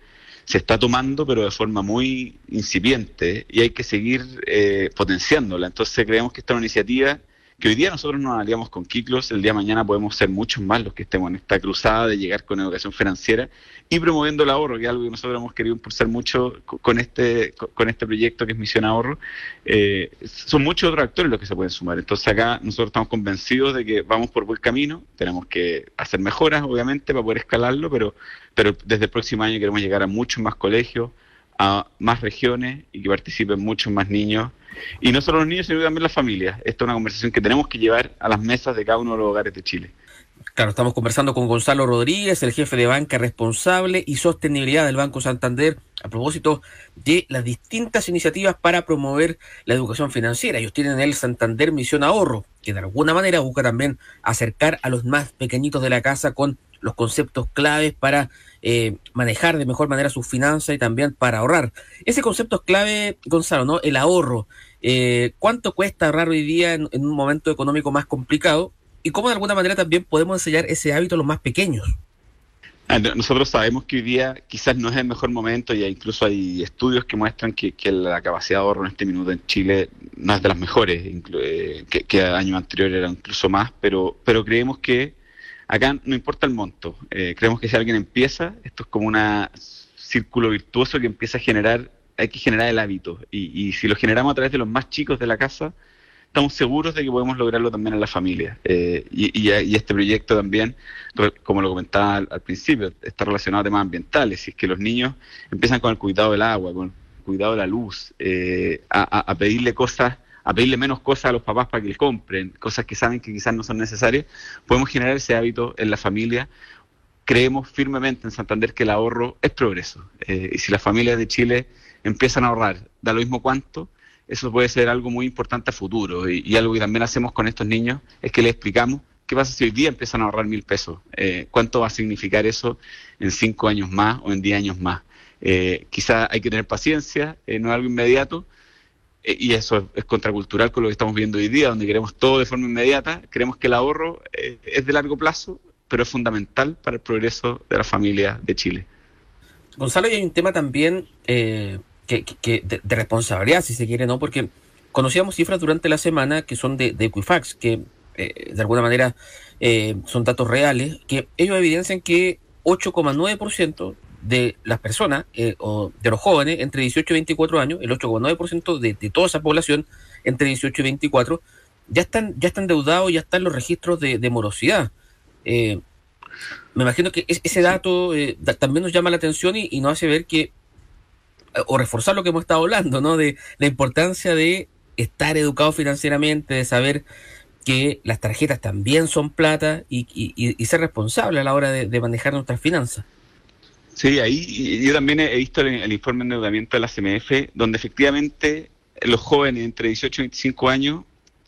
se está tomando, pero de forma muy incipiente y hay que seguir eh, potenciándola. Entonces creemos que esta es una iniciativa que hoy día nosotros nos aliamos con Kiklos, el día de mañana podemos ser muchos más los que estemos en esta cruzada de llegar con educación financiera y promoviendo el ahorro, que es algo que nosotros hemos querido impulsar mucho con este con este proyecto que es Misión Ahorro. Eh, son muchos otros actores los que se pueden sumar. Entonces acá nosotros estamos convencidos de que vamos por buen camino, tenemos que hacer mejoras, obviamente, para poder escalarlo, pero, pero desde el próximo año queremos llegar a muchos más colegios, a más regiones y que participen muchos más niños y no solo los niños, sino también las familias. Esta es una conversación que tenemos que llevar a las mesas de cada uno de los hogares de Chile. Claro, estamos conversando con Gonzalo Rodríguez, el jefe de banca responsable y sostenibilidad del Banco Santander, a propósito de las distintas iniciativas para promover la educación financiera. Ellos tienen el Santander Misión Ahorro, que de alguna manera busca también acercar a los más pequeñitos de la casa con los conceptos claves para eh, manejar de mejor manera sus finanzas y también para ahorrar. Ese concepto es clave, Gonzalo, ¿no? El ahorro. Eh, ¿Cuánto cuesta ahorrar hoy día en, un momento económico más complicado? Y cómo de alguna manera también podemos enseñar ese hábito a los más pequeños. Ah, nosotros sabemos que hoy día quizás no es el mejor momento y incluso hay estudios que muestran que, la capacidad de ahorro en este minuto en Chile no es de las mejores, eh, que, que años anteriores era incluso más, pero, pero creemos que Acá no importa el monto. Eh, creemos que si alguien empieza, esto es como un círculo virtuoso que empieza a generar, hay que generar el hábito. Y, si lo generamos a través de los más chicos de la casa, estamos seguros de que podemos lograrlo también en la familia. Eh, y, este proyecto también, como lo comentaba al, principio, está relacionado a temas ambientales. Si es que los niños empiezan con el cuidado del agua, con el cuidado de la luz, eh, a pedirle cosas a pedirle menos cosas a los papás para que les compren, cosas que saben que quizás no son necesarias, podemos generar ese hábito en la familia. Creemos firmemente en Santander que el ahorro es progreso. Eh, y si las familias de Chile empiezan a ahorrar, da lo mismo cuánto, eso puede ser algo muy importante a futuro. Y, algo que también hacemos con estos niños es que les explicamos qué pasa si hoy día empiezan a ahorrar mil pesos. Eh, ¿Cuánto va a significar eso en cinco años más o en diez años más? Eh, quizás hay que tener paciencia, no es algo inmediato, eh, y eso es, contracultural con lo que estamos viendo hoy día, donde queremos todo de forma inmediata. Creemos que el ahorro eh, es de largo plazo, pero es fundamental para el progreso de la familia de Chile. Gonzalo, hay un tema también eh, que, de, responsabilidad, si se quiere, ¿no? Porque conocíamos cifras durante la semana que son de, Equifax, que de alguna manera son datos reales, que ellos evidencian que 8,9% de las personas eh, o de los jóvenes entre 18 y 24 años, el 8,9% de, de toda esa población entre 18 y 24, ya están, ya están endeudados, ya están los registros de, morosidad. Eh, me imagino que ese dato eh, también nos llama la atención y, y, nos hace ver que, o reforzar lo que hemos estado hablando, ¿no? De la importancia de estar educado financieramente, de saber que las tarjetas también son plata y, y, ser responsable a la hora de manejar nuestras finanzas. Sí, ahí yo también he visto el, informe de endeudamiento de la CMF, donde efectivamente los jóvenes entre 18 y 25 años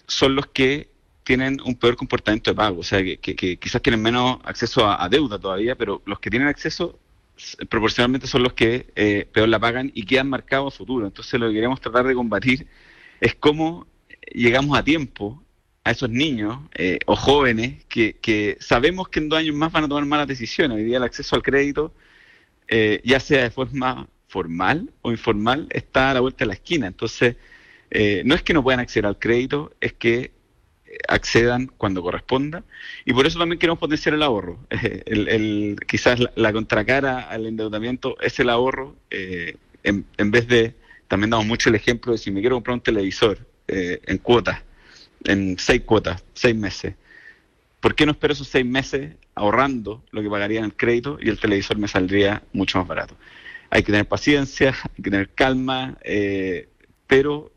son los que tienen un peor comportamiento de pago, o sea, que, quizás tienen menos acceso a, deuda todavía, pero los que tienen acceso proporcionalmente son los que eh, peor la pagan y quedan marcados a futuro. Entonces lo que queremos tratar de combatir es cómo llegamos a tiempo a esos niños eh, o jóvenes que, sabemos que en dos años más van a tomar malas decisiones. Hoy día el acceso al crédito, eh, ya sea de forma formal o informal, está a la vuelta de la esquina. Entonces, no es que no puedan acceder al crédito, es que accedan cuando corresponda y por eso también queremos potenciar el ahorro. <laughs> El, quizás la, contracara al endeudamiento es el ahorro eh, en, vez de, también damos mucho el ejemplo de si me quiero comprar un televisor eh, en cuotas, en seis cuotas, seis meses. ¿Por qué no espero esos seis meses ahorrando lo que pagaría en el crédito y el televisor me saldría mucho más barato? Hay que tener paciencia, <laughs> hay que tener calma, eh, pero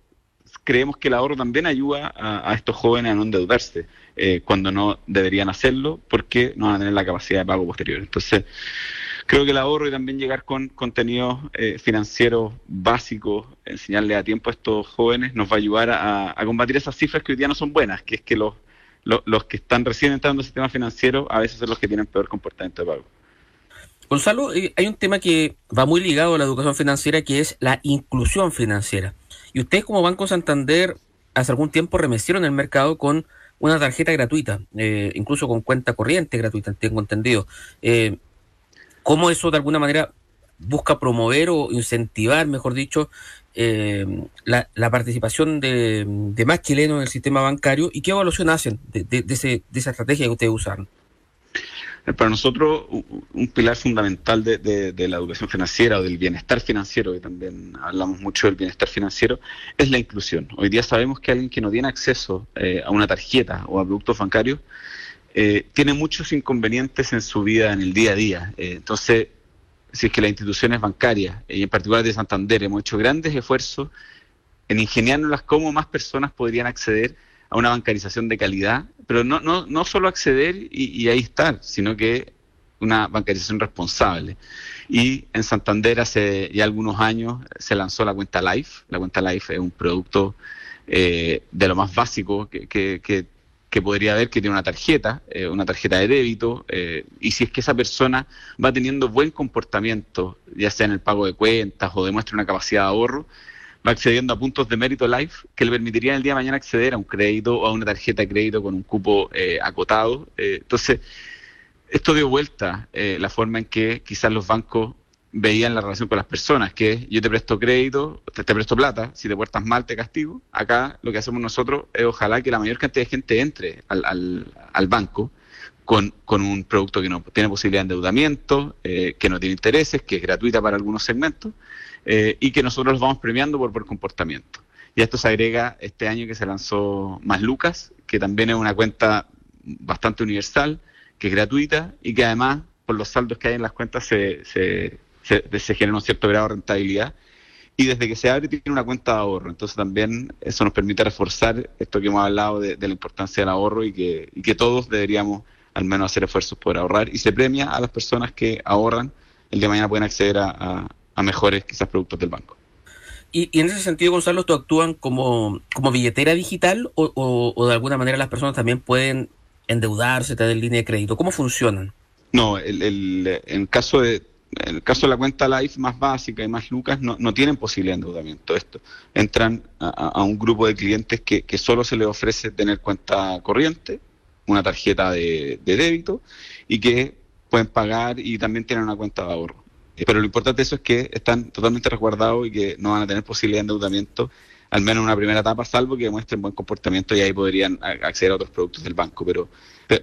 creemos que el ahorro también ayuda a, estos jóvenes a no endeudarse eh, cuando no deberían hacerlo porque no van a tener la capacidad de pago posterior. Entonces, creo que el ahorro y también llegar con contenidos eh, financieros básicos, enseñarle a tiempo a estos jóvenes, nos va a ayudar a, combatir esas cifras que hoy día no son buenas, que es que los, los, que están recién entrando al sistema financiero a veces son los que tienen peor comportamiento de pago. Gonzalo, eh, hay un tema que va muy ligado a la educación financiera, que es la inclusión financiera. Y ustedes como Banco Santander hace algún tiempo remecieron el mercado con una tarjeta gratuita, eh, incluso con cuenta corriente gratuita, tengo entendido. Eh, ¿Cómo eso de alguna manera busca promover o incentivar, mejor dicho, eh, la, participación de, más chilenos en el sistema bancario y qué evaluación hacen de, de esa estrategia que ustedes usaron? Eh, para nosotros un pilar fundamental de, la educación financiera o del bienestar financiero, que también hablamos mucho del bienestar financiero, es la inclusión. Hoy día sabemos que alguien que no tiene acceso eh, a una tarjeta o a productos bancarios eh, tiene muchos inconvenientes en su vida, en el día a día. entonces, si es que las instituciones bancarias, y en particular de Santander, hemos hecho grandes esfuerzos en ingeniárnoslas cómo más personas podrían acceder una bancarización de calidad, pero no, no, no solo acceder y, ahí estar, sino que una bancarización responsable. Y en Santander hace ya algunos años se lanzó la cuenta Life. La cuenta Life es un producto eh, de lo más básico que, que, podría haber, que tiene una tarjeta, eh, una tarjeta de débito, eh, y si es que esa persona va teniendo buen comportamiento, ya sea en el pago de cuentas o demuestra una capacidad de ahorro, va accediendo a puntos de mérito Life que le permitirían el día de mañana acceder a un crédito o a una tarjeta de crédito con un cupo eh, acotado. Eh, entonces, esto dio vuelta eh, la forma en que quizás los bancos veían la relación con las personas, que yo te presto crédito, te, presto plata, si te portas mal te castigo. Acá lo que hacemos nosotros es ojalá que la mayor cantidad de gente entre al, al, al banco con, con, un producto que no tiene posibilidad de endeudamiento, que no tiene intereses, que es gratuita para algunos segmentos, eh, y que nosotros los vamos premiando por, por comportamiento. Y a esto se agrega este año que se lanzó Más Lucas, que también es una cuenta bastante universal, que es gratuita y que además, por los saldos que hay en las cuentas, se, se, se, genera un cierto grado de rentabilidad. Y desde que se abre tiene una cuenta de ahorro. Entonces también eso nos permite reforzar esto que hemos hablado de, la importancia del ahorro y que, y que todos deberíamos al menos hacer esfuerzos por ahorrar. Y se premia a las personas que ahorran. El de mañana pueden acceder a mejores quizás productos del banco. Y, en ese sentido, Gonzalo, ¿tú actúan como, como billetera digital o, o, de alguna manera las personas también pueden endeudarse, tener línea de crédito? ¿Cómo funcionan? No, el, el, en caso de el caso de la cuenta Life más básica y más Lucas no, no tienen posibilidad de endeudamiento. Esto entran a, un grupo de clientes que, que, solo se les ofrece tener cuenta corriente, una tarjeta de, de débito y que pueden pagar y también tienen una cuenta de ahorro. Eh, pero lo importante de eso es que están totalmente resguardados y que no van a tener posibilidad de endeudamiento, al menos en una primera etapa, salvo que demuestren buen comportamiento y ahí podrían acceder a otros productos del banco. Pero,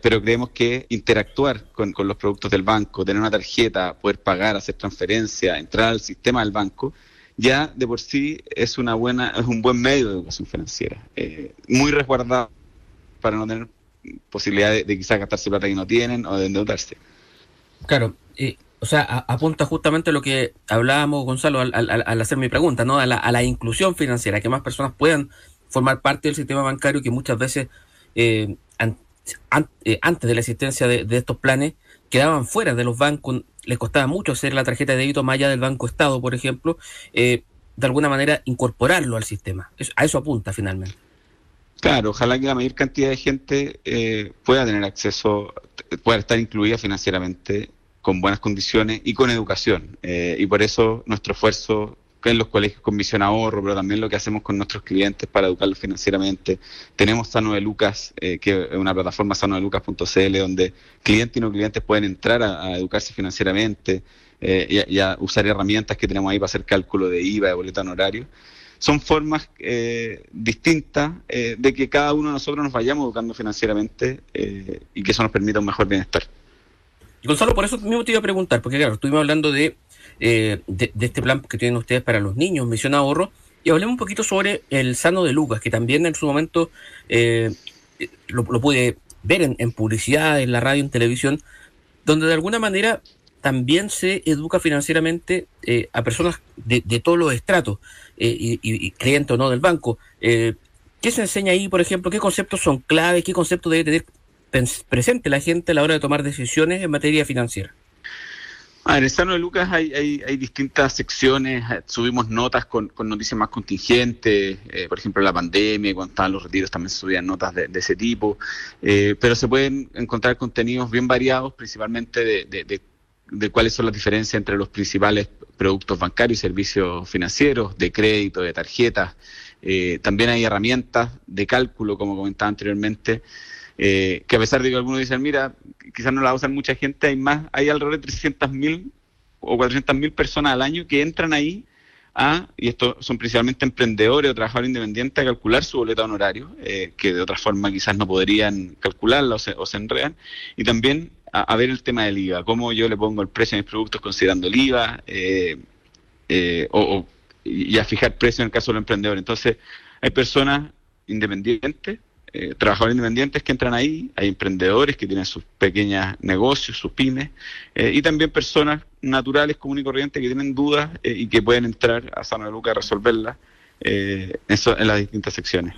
pero creemos que interactuar con, los productos del banco, tener una tarjeta, poder pagar, hacer transferencia, entrar al sistema del banco, ya de por sí es una buena, es un buen medio de educación financiera, eh, muy resguardado para no tener posibilidad de, de, quizás gastarse plata que no tienen o de endeudarse. Claro, eh, o sea, apunta justamente lo que hablábamos, Gonzalo, al, hacer mi pregunta, ¿no? A la, inclusión financiera, que más personas puedan formar parte del sistema bancario que muchas veces, eh, eh, antes de la existencia de, estos planes, quedaban fuera de los bancos, les costaba mucho hacer la tarjeta de débito más allá del Banco Estado, por ejemplo, eh, de alguna manera incorporarlo al sistema. a eso apunta finalmente. Claro, ojalá que la mayor cantidad de gente eh, pueda tener acceso, pueda estar incluida financieramente con buenas condiciones y con educación. Eh, y por eso nuestro esfuerzo en los colegios con Misión Ahorro, pero también lo que hacemos con nuestros clientes para educarlos financieramente. Tenemos Sano de Lucas, eh, que es una plataforma sanodelucas.cl, donde clientes y no clientes pueden entrar a, educarse financieramente y, a, usar herramientas que tenemos ahí para hacer cálculo de IVA, de boleto honorario son formas eh, distintas eh, de que cada uno de nosotros nos vayamos educando financieramente eh, y que eso nos permita un mejor bienestar. Y Gonzalo, por eso mismo te iba a preguntar, porque claro, estuvimos hablando de, de, este plan que tienen ustedes para los niños, Misión Ahorro, y hablemos un poquito sobre el Sano de Lucas, que también en su momento lo, lo, pude ver en, publicidad, en la radio, en televisión, donde de alguna manera también se educa financieramente eh, a personas de, todos los estratos, eh, y, y, o no del banco. Eh, ¿Qué se enseña ahí, por ejemplo? ¿Qué conceptos son claves? ¿Qué conceptos debe tener presente la gente a la hora de tomar decisiones en materia financiera? Ah, en el Sano de Lucas hay, distintas secciones, subimos notas con, noticias más contingentes, por ejemplo la pandemia, cuando estaban los retiros también se subían notas de, ese tipo, pero se pueden encontrar contenidos bien variados, principalmente de, de de cuáles son las diferencias entre los principales productos bancarios y servicios financieros, de crédito, de tarjetas. Eh, también hay herramientas de cálculo, como comentaba anteriormente, eh, que a pesar de que algunos dicen, mira, quizás no la usan mucha gente, hay más, hay alrededor de 300.000 o 400.000 personas al año que entran ahí a, y estos son principalmente emprendedores o trabajadores independientes, a calcular su boleta honorario, eh, que de otra forma quizás no podrían calcularla o se, o se enredan, y también a, ver el tema del IVA, cómo yo le pongo el precio a mis productos considerando el IVA, eh, eh, o, y a fijar precio en el caso del emprendedor. Entonces, hay personas independientes, eh, trabajadores independientes que entran ahí, hay emprendedores que tienen sus pequeños negocios, sus pymes, y también personas naturales, comunes y corrientes que tienen dudas y que pueden entrar a Sano de Luca a resolverlas eso, en las distintas secciones.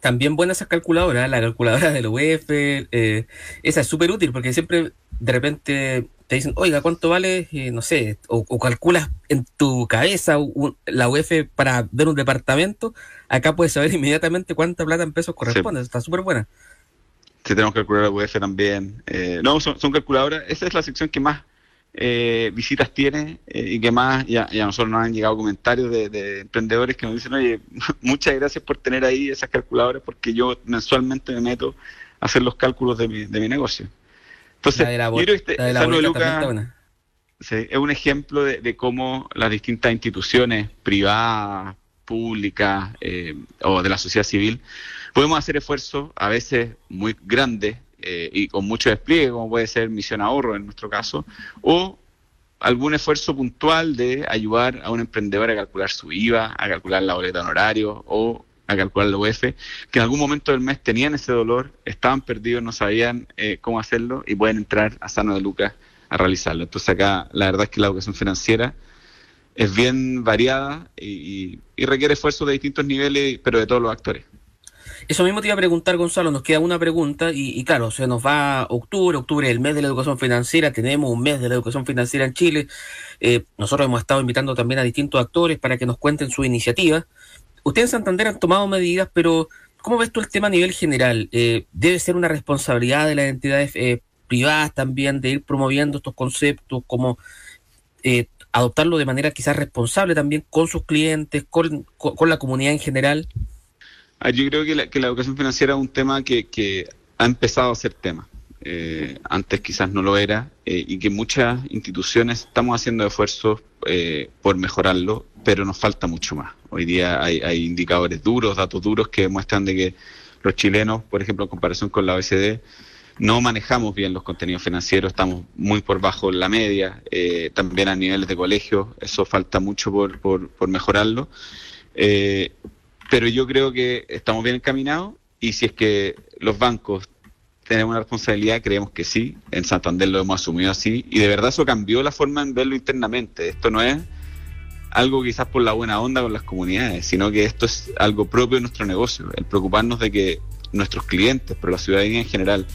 También buena esa calculadora, la calculadora del UEF, eh, esa es súper útil porque siempre de repente te dicen, oiga, ¿cuánto vale? Eh, no sé, o, calculas en tu cabeza la UEF para ver un departamento, acá puedes saber <laughs> inmediatamente cuánta plata en pesos corresponde, está súper buena. Sí, tenemos que calcular la UEF también. Eh, no, son, son calculadoras, esa es la sección que más eh, visitas tiene eh, y que más, ya, a nosotros nos han llegado comentarios de, emprendedores que nos dicen, oye, <laughs> muchas gracias por tener ahí esas calculadoras porque yo mensualmente me meto a hacer los cálculos de mi, de mi negocio. Entonces, yo creo que este, es un ejemplo de, cómo las distintas instituciones privadas, públicas eh, o de la sociedad civil podemos hacer esfuerzos a veces muy grandes eh, y con mucho despliegue, como puede ser Misión Ahorro en nuestro caso, o algún esfuerzo puntual de ayudar a un emprendedor a calcular su IVA, a calcular la boleta honorario o a calcular la UF, que en algún momento del mes tenían ese dolor, estaban perdidos, no sabían eh, cómo hacerlo y pueden entrar a Sano de Lucas a realizarlo. Entonces acá la verdad es que la educación financiera es bien variada y requiere esfuerzos de distintos niveles, pero de todos los actores. Eso mismo te iba a preguntar, Gonzalo, nos queda una pregunta y, claro, se nos va octubre, octubre es el mes de la educación financiera, tenemos un mes de la educación financiera en Chile. Eh, nosotros hemos estado invitando también a distintos actores para que nos cuenten su iniciativa. Ustedes en Santander han tomado medidas, pero ¿cómo ves tú el tema a nivel general? Eh, ¿Debe ser una responsabilidad de las entidades eh, privadas también de ir promoviendo estos conceptos, como adoptarlo de manera quizás responsable también con sus clientes, con la comunidad en general? Ah, yo creo que la, que la educación financiera es un tema que, ha empezado a ser tema. Eh, antes quizás no lo era eh, y que muchas instituciones estamos haciendo esfuerzos eh, por mejorarlo, pero nos falta mucho más. Hoy día hay, indicadores duros, datos duros que muestran de que los chilenos, por ejemplo, en comparación con la OECD, no manejamos bien los contenidos financieros, estamos muy por bajo la media, también a niveles de colegio, eso falta mucho por, por, por mejorarlo. Eh, pero yo creo que estamos bien encaminados y si es que los bancos tenemos una responsabilidad, creemos que sí. En Santander lo hemos asumido así y de verdad eso cambió la forma de verlo internamente. Esto no es algo quizás por la buena onda con las comunidades, sino que esto es algo propio de nuestro negocio, el preocuparnos de que nuestros clientes, pero la ciudadanía en general,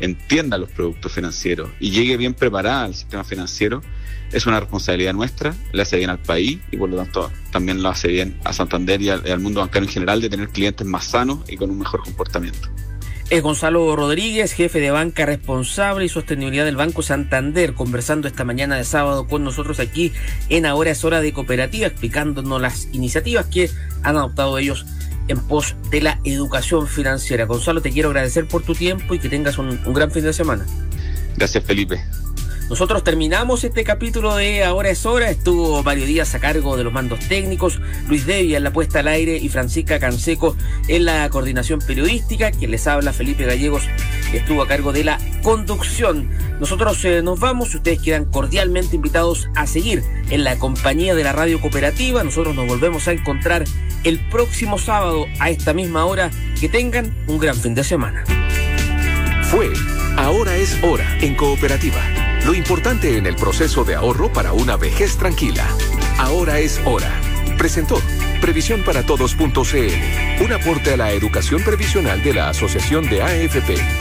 entienda los productos financieros y llegue bien preparada al sistema financiero, es una responsabilidad nuestra, le hace bien al país y por lo tanto también lo hace bien a Santander y al, mundo bancario en general de tener clientes más sanos y con un mejor comportamiento. Es Gonzalo Rodríguez, jefe de banca responsable y sostenibilidad del Banco Santander, conversando esta mañana de sábado con nosotros aquí en Ahora es Hora de Cooperativa, explicándonos las iniciativas que han adoptado ellos en pos de la educación financiera. Gonzalo, te quiero agradecer por tu tiempo y que tengas un, un gran fin de semana. Gracias, Felipe. Nosotros terminamos este capítulo de Ahora es Hora. Estuvo varios días a cargo de los mandos técnicos, Luis Devia en la puesta al aire y Francisca Canseco en la coordinación periodística. Quien les habla, Felipe Gallegos, estuvo a cargo de la conducción. Nosotros eh, nos vamos, ustedes quedan cordialmente invitados a seguir en la compañía de la radio cooperativa. Nosotros nos volvemos a encontrar el próximo sábado a esta misma hora. Que tengan un gran fin de semana. Fue Ahora es Hora en Cooperativa lo importante en el proceso de ahorro para una vejez tranquila. Ahora es hora. Presentó Previsión para Todos.cl, un aporte a la educación previsional de la Asociación de AFP.